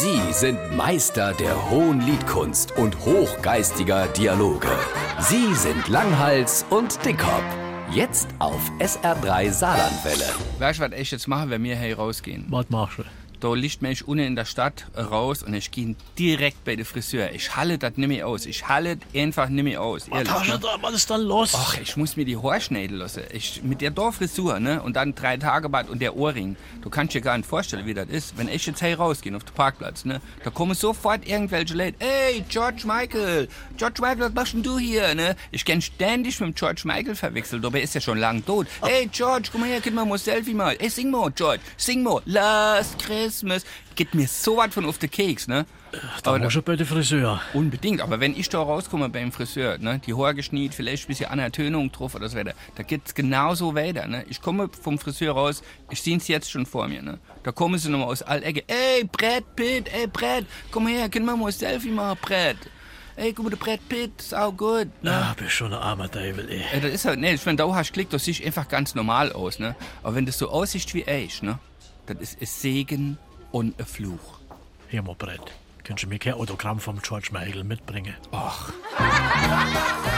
Sie sind Meister der hohen Liedkunst und hochgeistiger Dialoge. Sie sind Langhals und Dickhop. Jetzt auf SR3 Saarlandwelle. Weißt du, was ich jetzt mache, wenn wir hier rausgehen? Was machst du? Da liegt mich unten in der Stadt raus und ich gehe direkt bei der Friseur. Ich halle das nicht mehr aus. Ich halle einfach nicht mehr aus. Was Ehrlich, ne? da? Was ist dann los? Ach, ich muss mir die Haare schneiden lassen. Ich, mit der Dorffrisur, ne? Und dann drei Tage Bad und der Ohrring. Du kannst dir gar nicht vorstellen, wie das ist. Wenn ich jetzt hier rausgehe auf den Parkplatz, ne? Da kommen sofort irgendwelche Leute. Hey, George Michael! George Michael, was machst denn du hier, ne? Ich kenn ständig mit dem George Michael verwechselt, aber er ist ja schon lang tot. Hey, George, komm mal her, gib mal ein Selfie mal. Hey, sing mal, George, sing mal. Last Christmas. Geht mir so was von auf den Keks, ne? da Aber musst du bei der Friseur. Unbedingt, aber wenn ich da rauskomme beim Friseur, ne, die Haare geschniet, vielleicht ein bisschen an der Tönung drauf oder so weiter, da geht's genauso weiter, ne. Ich komme vom Friseur raus, ich seh's jetzt schon vor mir, ne. Da kommen sie nochmal aus all Ecke. Ey, Brett Pitt, ey, Brett, komm her, können wir mal ein Selfie machen, Brett. Ey, guck mal, der Brett Pitt, sau gut, ne. Ah, bist schon ein armer Teufel, ey. Ey, das ist halt, ne, wenn du hast Klick, das sieht einfach ganz normal aus, ne. Aber wenn das so aussieht wie ich, ne, das ist ein Segen und ein Fluch. Hier Brett. Könntest du mir kein Autogramm vom George Michael mitbringen? Och.